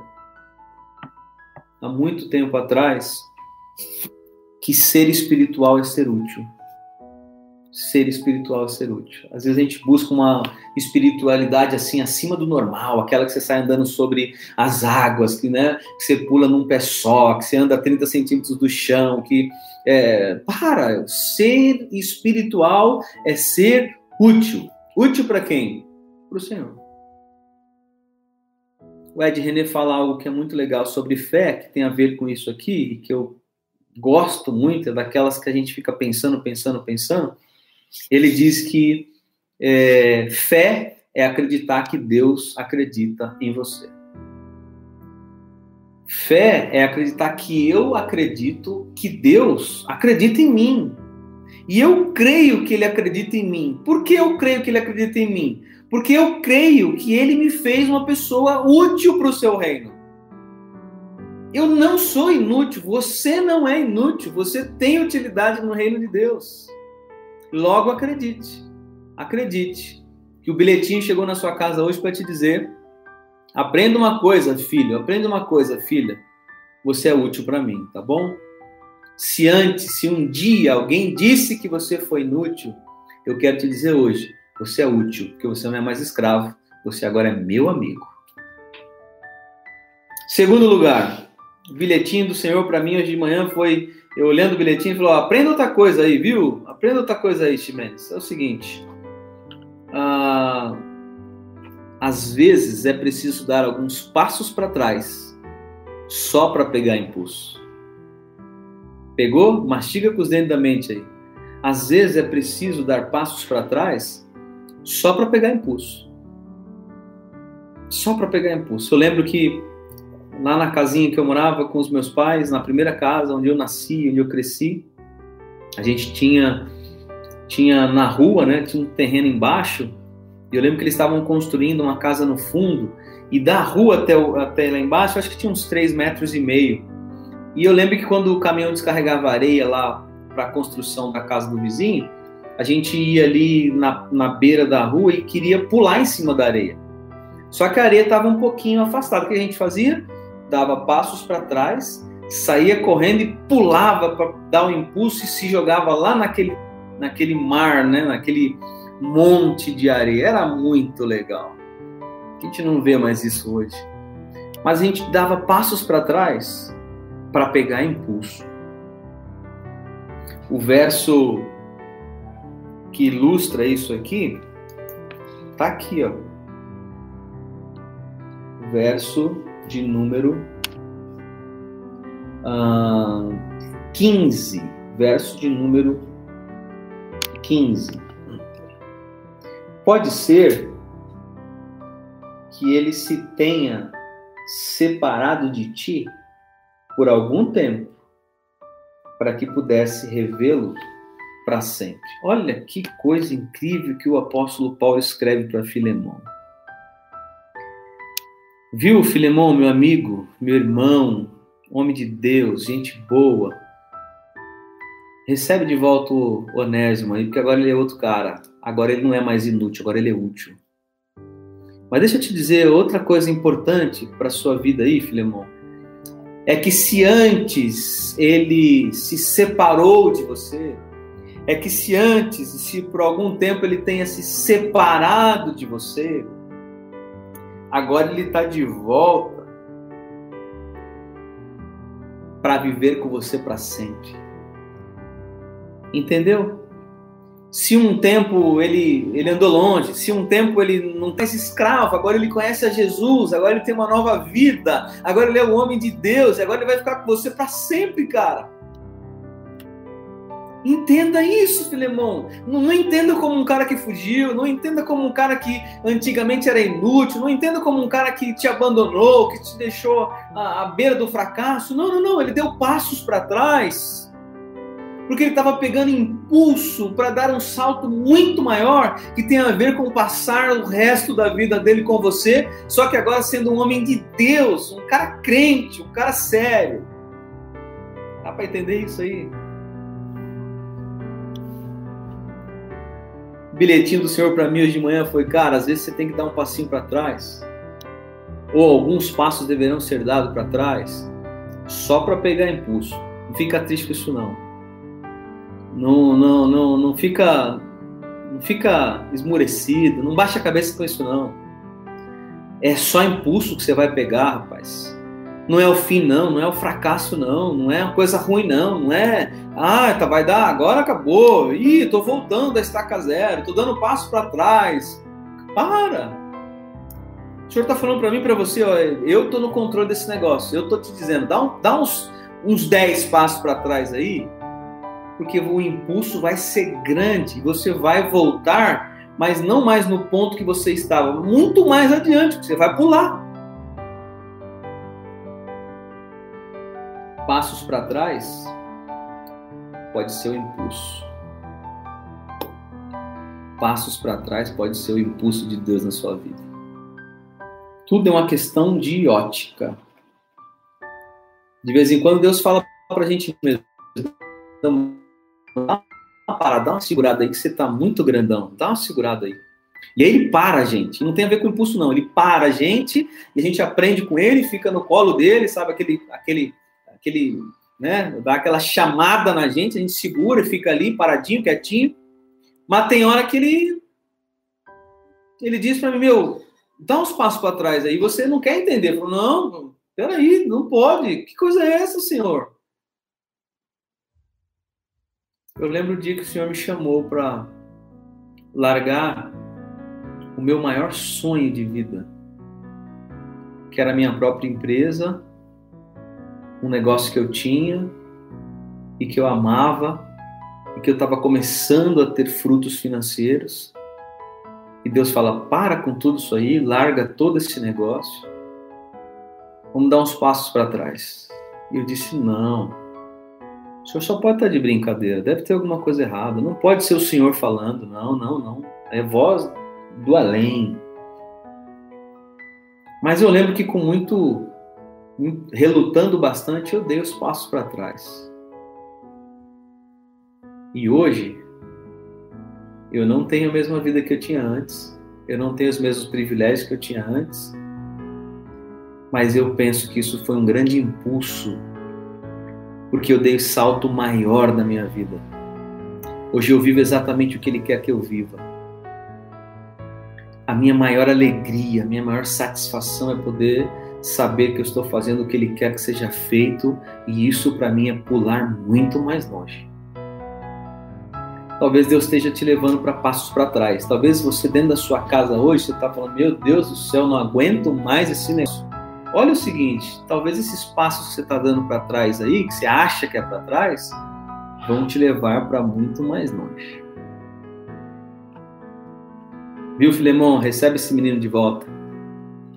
há muito tempo atrás, que ser espiritual é ser útil. Ser espiritual é ser útil. Às vezes a gente busca uma espiritualidade assim acima do normal, aquela que você sai andando sobre as águas, que, né, que você pula num pé só, que você anda a 30 centímetros do chão, que é, para, ser espiritual é ser útil. Útil para quem? Para o Senhor. O Ed René fala algo que é muito legal sobre fé, que tem a ver com isso aqui, que eu gosto muito, é daquelas que a gente fica pensando, pensando, pensando. Ele diz que é, fé é acreditar que Deus acredita em você. Fé é acreditar que eu acredito que Deus acredita em mim. E eu creio que ele acredita em mim. Por que eu creio que ele acredita em mim? Porque eu creio que ele me fez uma pessoa útil para o seu reino. Eu não sou inútil, você não é inútil, você tem utilidade no reino de Deus. Logo acredite, acredite que o bilhetinho chegou na sua casa hoje para te dizer: aprenda uma coisa, filho, aprenda uma coisa, filha, você é útil para mim, tá bom? Se antes, se um dia alguém disse que você foi inútil, eu quero te dizer hoje, você é útil, porque você não é mais escravo, você agora é meu amigo. Segundo lugar, o bilhetinho do Senhor para mim hoje de manhã foi eu olhando o bilhetinho e falou: aprenda outra coisa aí, viu? Aprenda outra coisa aí, Ximenes. É o seguinte: ah, às vezes é preciso dar alguns passos para trás só para pegar impulso. Pegou? Mastiga com os dentes da mente aí. Às vezes é preciso dar passos para trás só para pegar impulso. Só para pegar impulso. Eu lembro que lá na casinha que eu morava com os meus pais, na primeira casa onde eu nasci, onde eu cresci, a gente tinha tinha na rua, né, tinha um terreno embaixo, e eu lembro que eles estavam construindo uma casa no fundo, e da rua até, até lá embaixo, acho que tinha uns 3 metros e meio. E eu lembro que quando o caminhão descarregava areia lá para a construção da casa do vizinho, a gente ia ali na, na beira da rua e queria pular em cima da areia. Só que a areia estava um pouquinho afastada. O que a gente fazia? Dava passos para trás, saía correndo e pulava para dar um impulso e se jogava lá naquele, naquele mar, né? naquele monte de areia. Era muito legal. A gente não vê mais isso hoje. Mas a gente dava passos para trás para pegar impulso. O verso que ilustra isso aqui tá aqui, ó. Verso de número uh, ah, 15. Verso de número 15. Pode ser que ele se tenha separado de ti por algum tempo, para que pudesse revê-lo para sempre. Olha que coisa incrível que o apóstolo Paulo escreve para Filemão. Viu, Filemão, meu amigo, meu irmão, homem de Deus, gente boa. Recebe de volta o Onésimo aí, porque agora ele é outro cara. Agora ele não é mais inútil, agora ele é útil. Mas deixa eu te dizer outra coisa importante para sua vida aí, Filemão é que se antes ele se separou de você, é que se antes, se por algum tempo ele tenha se separado de você, agora ele está de volta para viver com você para sempre. Entendeu? se um tempo ele, ele andou longe, se um tempo ele não tem esse escravo, agora ele conhece a Jesus, agora ele tem uma nova vida, agora ele é o homem de Deus, agora ele vai ficar com você para sempre, cara. Entenda isso, Filemão. Não, não, entenda como um cara que fugiu, não entenda como um cara que antigamente era inútil, não entenda como um cara que te abandonou, que te deixou à, à beira do fracasso. Não, não, não. Ele deu passos para trás porque ele estava pegando impulso para dar um salto muito maior que tem a ver com passar o resto da vida dele com você, só que agora sendo um homem de Deus, um cara crente, um cara sério. Dá para entender isso aí? Bilhetinho do Senhor para mim hoje de manhã foi, cara, às vezes você tem que dar um passinho para trás, ou alguns passos deverão ser dados para trás, só para pegar impulso. Não fica triste com isso não não, não, não, não fica não fica esmurecido, não baixa a cabeça com isso não. É só impulso que você vai pegar, rapaz. Não é o fim não, não é o fracasso não, não é uma coisa ruim não, não é, ah, tá, vai dar, agora acabou. Ih, tô voltando da estaca zero, tô dando passo para trás. Para. O senhor tá falando para mim, para você, ó, eu tô no controle desse negócio. Eu tô te dizendo, dá, um, dá uns uns 10 passos para trás aí porque o impulso vai ser grande, você vai voltar, mas não mais no ponto que você estava, muito mais adiante, você vai pular. Passos para trás pode ser o impulso. passos para trás pode ser o impulso de Deus na sua vida. Tudo é uma questão de ótica. De vez em quando Deus fala para a gente mesmo, dá uma parada, dá uma segurada aí que você está muito grandão, dá uma segurada aí. E aí ele para a gente, não tem a ver com impulso não, ele para a gente e a gente aprende com ele, fica no colo dele, sabe aquele, aquele, aquele, né, dá aquela chamada na gente, a gente segura fica ali paradinho, quietinho. Mas tem hora que ele ele diz para mim, meu, dá uns passos para trás aí, você não quer entender. Eu falo, não, peraí, não pode. Que coisa é essa, senhor? Eu lembro o dia que o senhor me chamou para largar o meu maior sonho de vida, que era a minha própria empresa, um negócio que eu tinha e que eu amava e que eu estava começando a ter frutos financeiros. E Deus fala: para com tudo isso aí, larga todo esse negócio, vamos dar uns passos para trás. E eu disse: não, o senhor só pode estar de brincadeira, deve ter alguma coisa errada, não pode ser o senhor falando, não, não, não, é voz do além. Mas eu lembro que com muito, relutando bastante, eu dei os passos para trás. E hoje, eu não tenho a mesma vida que eu tinha antes, eu não tenho os mesmos privilégios que eu tinha antes, mas eu penso que isso foi um grande impulso, porque eu dei o salto maior da minha vida. Hoje eu vivo exatamente o que Ele quer que eu viva a minha maior alegria, a minha maior satisfação é poder saber que eu estou fazendo o que Ele quer que seja feito e isso para mim é pular muito mais longe. Talvez Deus esteja te levando para passos para trás. Talvez você dentro da sua casa hoje você está falando: Meu Deus do céu, não aguento mais esse negócio. Olha o seguinte: talvez esses passos que você está dando para trás aí, que você acha que é para trás, vão te levar para muito mais longe. Viu, Filemão? Recebe esse menino de volta.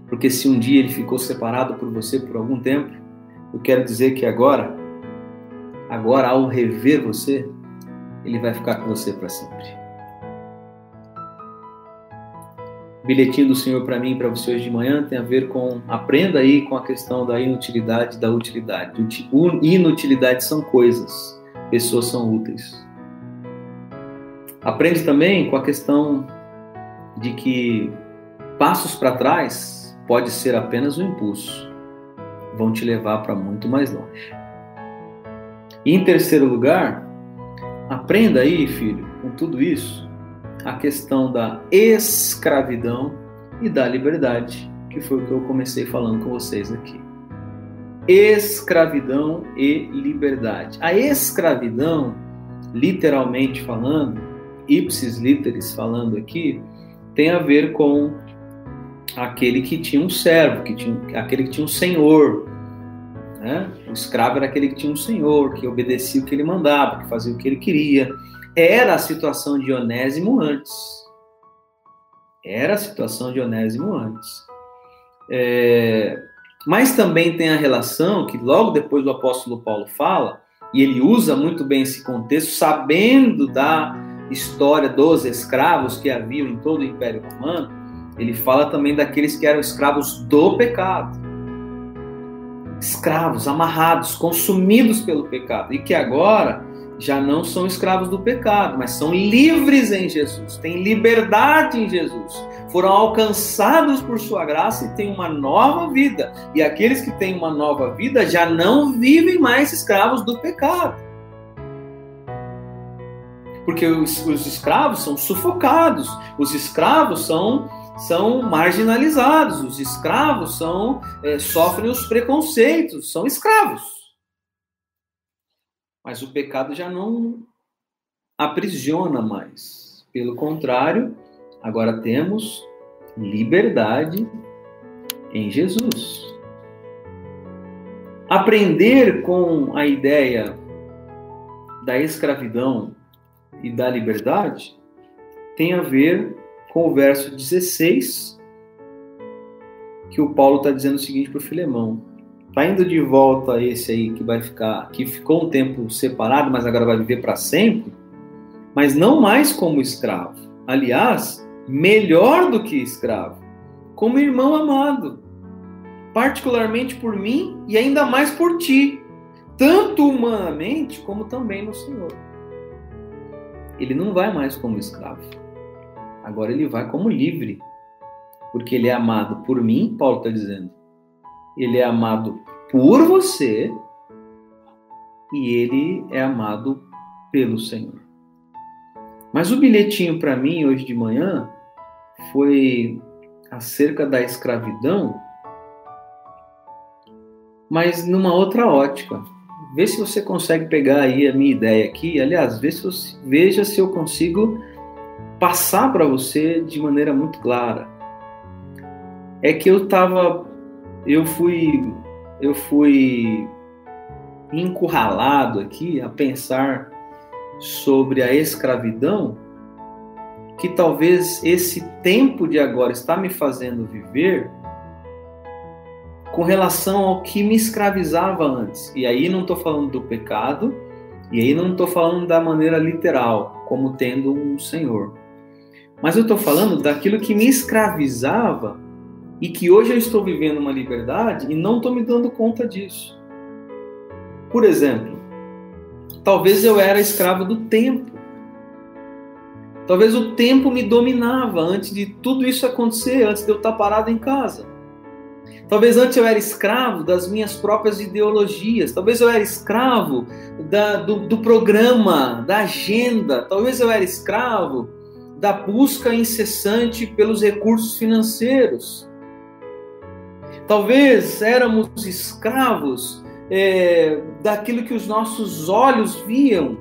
Porque se um dia ele ficou separado por você por algum tempo, eu quero dizer que agora, agora ao rever você, ele vai ficar com você para sempre. O bilhetinho do Senhor para mim e para você hoje de manhã tem a ver com aprenda aí com a questão da inutilidade da utilidade. Inutilidade são coisas, pessoas são úteis. Aprende também com a questão de que passos para trás pode ser apenas um impulso, vão te levar para muito mais longe. E em terceiro lugar, aprenda aí, filho, com tudo isso, a questão da escravidão e da liberdade, que foi o que eu comecei falando com vocês aqui. Escravidão e liberdade. A escravidão, literalmente falando, ipsis literis falando aqui, tem a ver com aquele que tinha um servo, que tinha, aquele que tinha um senhor. Né? O escravo era aquele que tinha um senhor, que obedecia o que ele mandava, que fazia o que ele queria. Era a situação de Onésimo antes. Era a situação de Onésimo antes. É, mas também tem a relação que logo depois o apóstolo Paulo fala, e ele usa muito bem esse contexto, sabendo da história dos escravos que haviam em todo o Império Romano, ele fala também daqueles que eram escravos do pecado. Escravos, amarrados, consumidos pelo pecado, e que agora já não são escravos do pecado, mas são livres em Jesus, têm liberdade em Jesus, foram alcançados por sua graça e têm uma nova vida. E aqueles que têm uma nova vida já não vivem mais escravos do pecado porque os, os escravos são sufocados, os escravos são são marginalizados, os escravos são é, sofrem os preconceitos, são escravos. Mas o pecado já não aprisiona mais. Pelo contrário, agora temos liberdade em Jesus. Aprender com a ideia da escravidão e da liberdade tem a ver com o verso 16, que o Paulo está dizendo o seguinte para o Filemão. Está indo de volta esse aí que vai ficar, que ficou um tempo separado, mas agora vai viver para sempre, mas não mais como escravo. aliás, melhor do que escravo, como irmão amado, particularmente por mim e ainda mais por ti, tanto humanamente como também no Senhor. Ele não vai mais como escravo, agora ele vai como livre, porque ele é amado por mim, Paulo está dizendo. Ele é amado por você e ele é amado pelo Senhor. Mas o bilhetinho para mim hoje de manhã foi acerca da escravidão, mas numa outra ótica. Vê se você consegue pegar aí a minha ideia aqui. Aliás, se veja se eu consigo passar para você de maneira muito clara. É que eu tava, eu fui, eu fui encurralado aqui a pensar sobre a escravidão, que talvez esse tempo de agora está me fazendo viver com relação ao que me escravizava antes. E aí não estou falando do pecado, e aí não estou falando da maneira literal, como tendo um Senhor. Mas eu estou falando daquilo que me escravizava e que hoje eu estou vivendo uma liberdade e não estou me dando conta disso. Por exemplo, talvez eu era escravo do tempo. Talvez o tempo me dominava antes de tudo isso acontecer, antes de eu estar parado em casa. Talvez antes eu era escravo das minhas próprias ideologias. Talvez eu era escravo da, do, do programa, da agenda. Talvez eu era escravo da busca incessante pelos recursos financeiros. Talvez éramos escravos é, daquilo que os nossos olhos viam.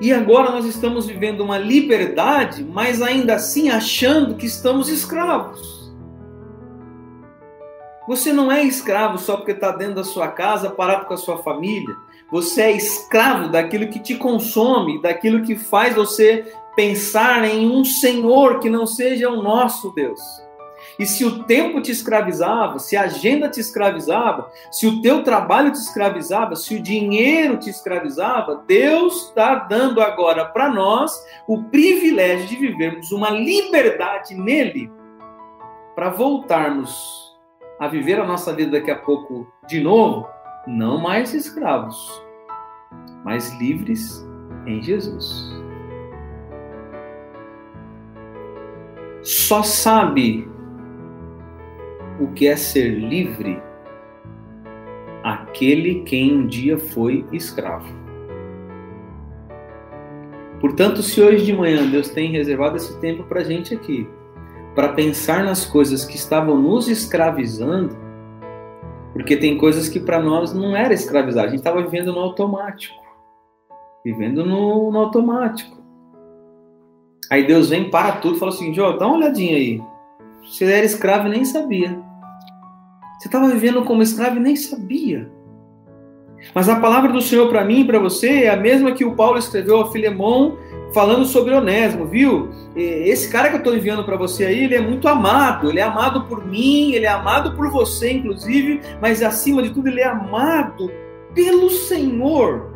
E agora nós estamos vivendo uma liberdade, mas ainda assim achando que estamos escravos. Você não é escravo só porque está dentro da sua casa, parado com a sua família. Você é escravo daquilo que te consome, daquilo que faz você pensar em um Senhor que não seja o nosso Deus. E se o tempo te escravizava, se a agenda te escravizava, se o teu trabalho te escravizava, se o dinheiro te escravizava, Deus está dando agora para nós o privilégio de vivermos uma liberdade nele para voltarmos a viver a nossa vida daqui a pouco de novo, não mais escravos, mas livres em Jesus. Só sabe o que é ser livre aquele quem um dia foi escravo. Portanto, se hoje de manhã Deus tem reservado esse tempo para a gente aqui, para pensar nas coisas que estavam nos escravizando, porque tem coisas que para nós não era escravizar, a gente estava vivendo no automático, vivendo no, no, automático. Aí Deus vem, para tudo e fala assim: Jó, dá uma olhadinha aí. Você era escravo e nem sabia. Você estava vivendo como escravo e nem sabia. Mas a palavra do Senhor para mim e para você é a mesma que o Paulo escreveu a Filemão falando sobre Onésimo, viu? Esse cara que eu estou enviando para você aí, ele é muito amado. Ele é amado por mim, ele é amado por você, inclusive, mas acima de tudo, ele é amado pelo Senhor.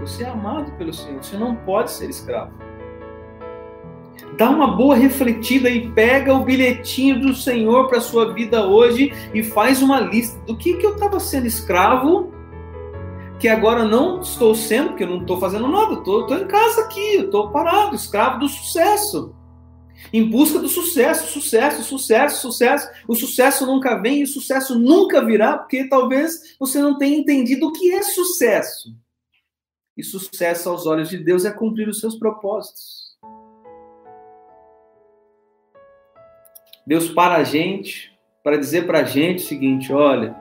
Você é amado pelo Senhor, você não pode ser escravo dá uma boa refletida e pega o bilhetinho do Senhor para sua vida hoje e faz uma lista do que, que eu estava sendo escravo, que agora não estou sendo, porque eu não estou fazendo nada, estou em casa aqui, estou parado, escravo do sucesso. Em busca do sucesso, sucesso, sucesso, sucesso. O sucesso nunca vem e o sucesso nunca virá, porque talvez você não tenha entendido o que é sucesso. E sucesso aos olhos de Deus é cumprir os seus propósitos. Deus para a gente para dizer para a gente o seguinte: olha,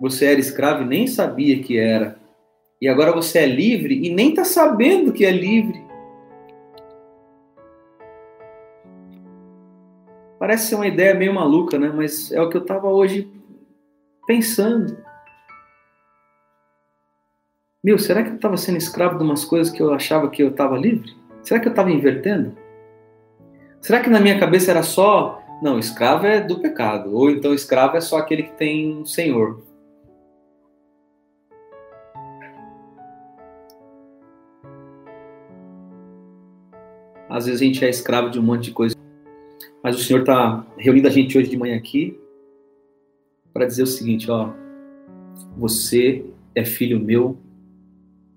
você era escravo e nem sabia que era, e agora você é livre e nem está sabendo que é livre. Parece ser uma ideia meio maluca, né? Mas é o que eu estava hoje pensando. Meu, será que eu estava sendo escravo de umas coisas que eu achava que eu estava livre? Será que eu estava invertendo? Será que na minha cabeça era só não, escravo é do pecado. Ou então escravo é só aquele que tem um senhor. Às vezes a gente é escravo de um monte de coisa. Mas o Senhor está reunindo a gente hoje de manhã aqui para dizer o seguinte, ó, você é filho meu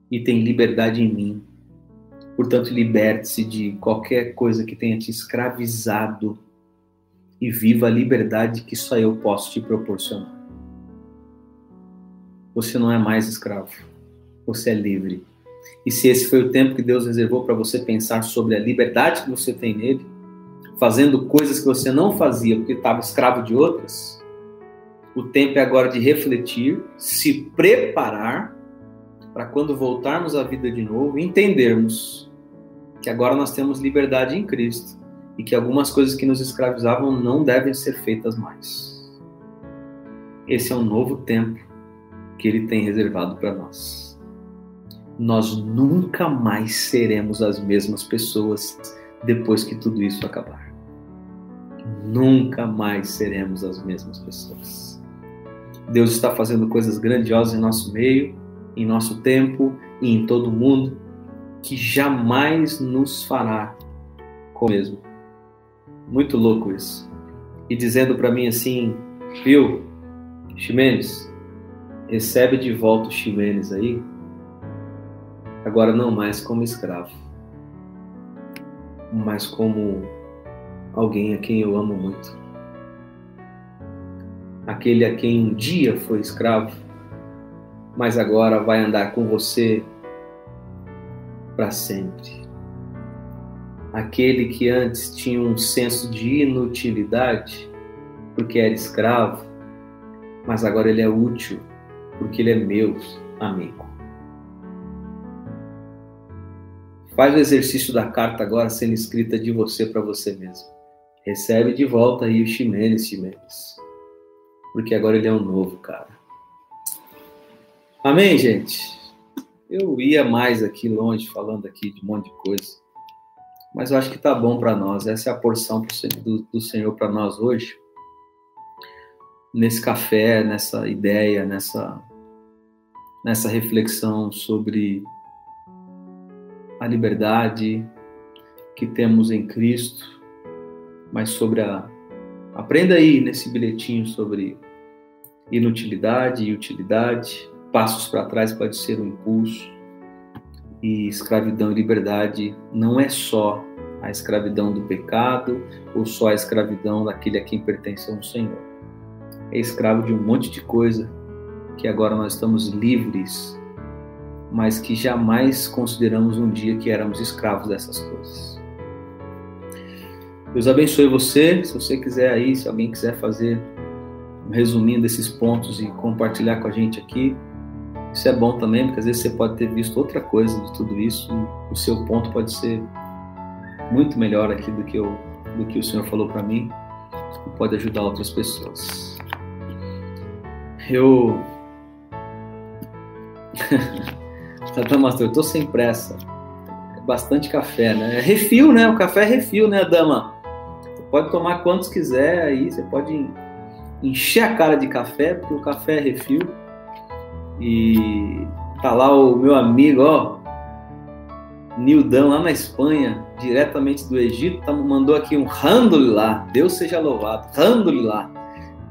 e tem liberdade em mim. Portanto, liberte-se de qualquer coisa que tenha te escravizado e viva a liberdade que só eu posso te proporcionar. Você não é mais escravo, você é livre. E se esse foi o tempo que Deus reservou para você pensar sobre a liberdade que você tem nele, fazendo coisas que você não fazia porque estava escravo de outras, o tempo é agora de refletir, se preparar para quando voltarmos à vida de novo, entendermos que agora nós temos liberdade em Cristo e que algumas coisas que nos escravizavam não devem ser feitas mais. Esse é um novo tempo que Ele tem reservado para nós. Nós nunca mais seremos as mesmas pessoas depois que tudo isso acabar. Nunca mais seremos as mesmas pessoas. Deus está fazendo coisas grandiosas em nosso meio, em nosso tempo e em todo o mundo que jamais nos fará com mesmo. Muito louco isso. E dizendo para mim assim, viu, Ximenes, recebe de volta o Ximenes aí, agora não mais como escravo, mas como alguém a quem eu amo muito. Aquele a quem um dia foi escravo, mas agora vai andar com você para sempre. Aquele que antes tinha um senso de inutilidade, porque era escravo, mas agora ele é útil, porque ele é meu amigo. Faz o exercício da carta agora sendo escrita de você para você mesmo. Recebe de volta aí o Ximenes, Ximenes. Porque agora ele é um novo cara. Amém, gente? Eu ia mais aqui longe, falando aqui de um monte de coisa. Mas eu acho que tá bom para nós. Essa é a porção do, do Senhor para nós hoje. Nesse café, nessa ideia, nessa, nessa reflexão sobre a liberdade que temos em Cristo, mas sobre a. Aprenda aí nesse bilhetinho sobre inutilidade e utilidade passos para trás pode ser um impulso. E escravidão e liberdade não é só a escravidão do pecado ou só a escravidão daquele a quem pertence ao Senhor. É escravo de um monte de coisa que agora nós estamos livres, mas que jamais consideramos um dia que éramos escravos dessas coisas. Deus abençoe você. Se você quiser aí, se alguém quiser fazer um resuminho desses pontos e compartilhar com a gente aqui, isso é bom também, porque às vezes você pode ter visto outra coisa de tudo isso, o seu ponto pode ser muito melhor aqui do que, eu, do que o Senhor falou para mim, e pode ajudar outras pessoas. Eu. Tá, Mastor, eu tô sem pressa. É bastante café, né? É refil, né? O café é refil, né, dama? Você pode tomar quantos quiser aí, você pode encher a cara de café, porque o café é refil. E tá lá o meu amigo, ó, Nildão, lá na Espanha, diretamente do Egito, tá, mandou aqui um lá. Deus seja louvado, lá.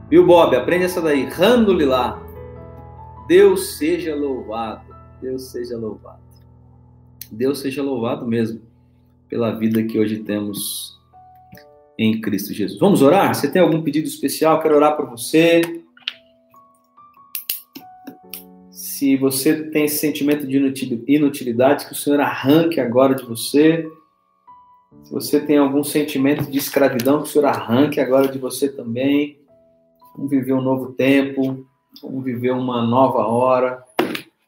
Viu, Bob? Aprende essa daí, lá. Deus seja louvado, Deus seja louvado. Deus seja louvado mesmo pela vida que hoje temos em Cristo Jesus. Vamos orar? Você tem algum pedido especial? Quero orar por você. se você tem esse sentimento de inutilidade, que o Senhor arranque agora de você. Se você tem algum sentimento de escravidão, que o Senhor arranque agora de você também. Vamos viver um novo tempo, vamos viver uma nova hora,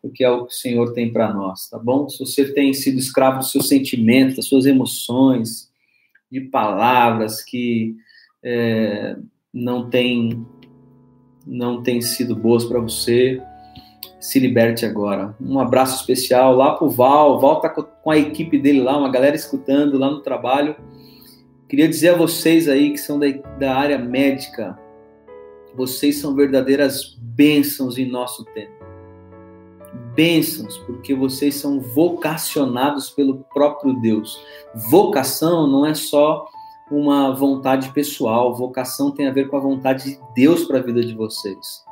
o que é o que o Senhor tem para nós, tá bom? Se você tem sido escravo dos seus sentimentos, das suas emoções, de palavras que é, não têm não tem sido boas para você, se liberte agora. Um abraço especial lá pro Val. O Val tá com a equipe dele lá, uma galera escutando lá no trabalho. Queria dizer a vocês aí que são da, da área médica, vocês são verdadeiras bênçãos em nosso tempo. Bênçãos, porque vocês são vocacionados pelo próprio Deus. Vocação não é só uma vontade pessoal, vocação tem a ver com a vontade de Deus para a vida de vocês.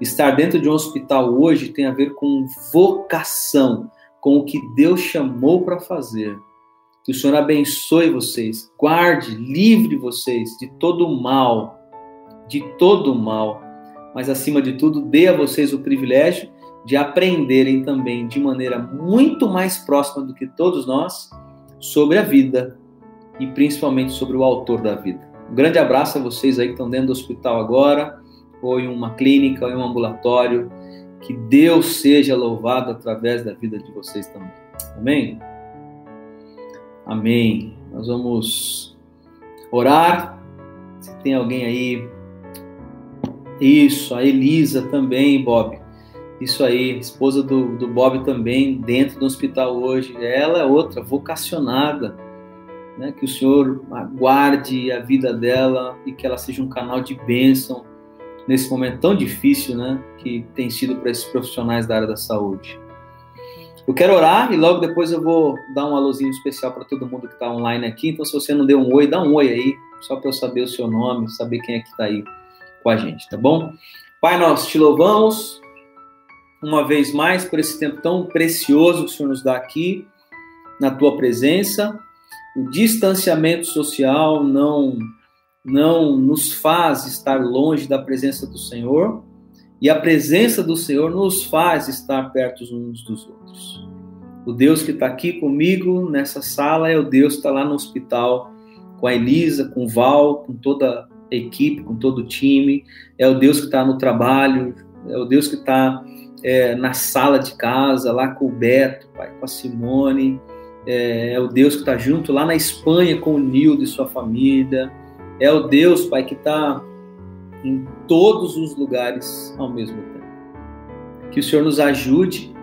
Estar dentro de um hospital hoje tem a ver com vocação, com o que Deus chamou para fazer. Que o Senhor abençoe vocês, guarde, livre vocês de todo o mal, de todo o mal, mas acima de tudo, dê a vocês o privilégio de aprenderem também de maneira muito mais próxima do que todos nós sobre a vida e principalmente sobre o autor da vida. Um grande abraço a vocês aí que estão dentro do hospital agora, ou em uma clínica, ou em um ambulatório. Que Deus seja louvado através da vida de vocês também. Amém? Amém. Nós vamos orar. Se tem alguém aí. Isso, a Elisa também, Bob. Isso aí, esposa do, do Bob também, dentro do hospital hoje. Ela é outra, vocacionada. Né? Que o Senhor guarde a vida dela e que ela seja um canal de bênção nesse momento tão difícil né? que tem sido para esses profissionais da área da saúde. Eu quero orar e logo depois eu vou dar um alôzinho especial para todo mundo que está online aqui. Então, se você não deu um oi, dá um oi aí, só para eu saber o seu nome, saber quem é que está aí com a gente, tá bom? Pai, nós te louvamos uma vez mais por esse tempo tão precioso que o Senhor nos dá aqui, na tua presença. O distanciamento social não não nos faz estar longe da presença do Senhor, e a presença do Senhor nos faz estar perto uns dos outros. O Deus que está aqui comigo nessa sala é o Deus que está lá no hospital com a Elisa, com o Val, com toda a equipe, com todo o time. É o Deus que está no trabalho, é o Deus que está é, na sala de casa, lá com o Beto, pai, com a Simone, é, é o Deus que está junto lá na Espanha com o Nildo e sua família, é o Deus, pai, que está em todos os lugares ao mesmo tempo. Que o Senhor nos ajude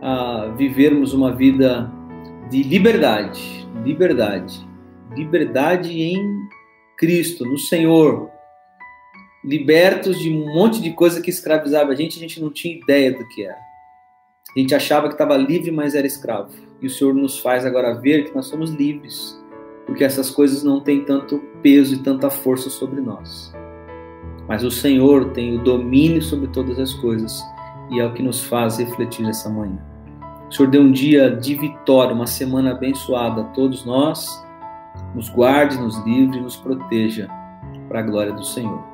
a vivermos uma vida de liberdade, liberdade, liberdade em Cristo, no Senhor, libertos de um monte de coisa que escravizava a gente, a gente não tinha ideia do que era. A gente achava que estava livre, mas era escravo. E o Senhor nos faz agora ver que nós somos livres, porque essas coisas não têm tanto peso e tanta força sobre nós. Mas o Senhor tem o domínio sobre todas as coisas e é o que nos faz refletir essa manhã. O Senhor dê um dia de vitória, uma semana abençoada a todos nós. Nos guarde, nos livre, nos proteja para a glória do Senhor.